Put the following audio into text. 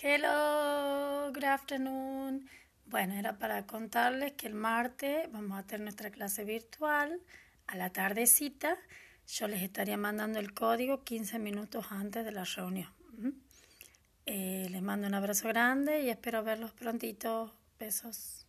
Hello, good afternoon. Bueno, era para contarles que el martes vamos a tener nuestra clase virtual a la tardecita. Yo les estaría mandando el código 15 minutos antes de la reunión. Eh, les mando un abrazo grande y espero verlos prontito. Besos.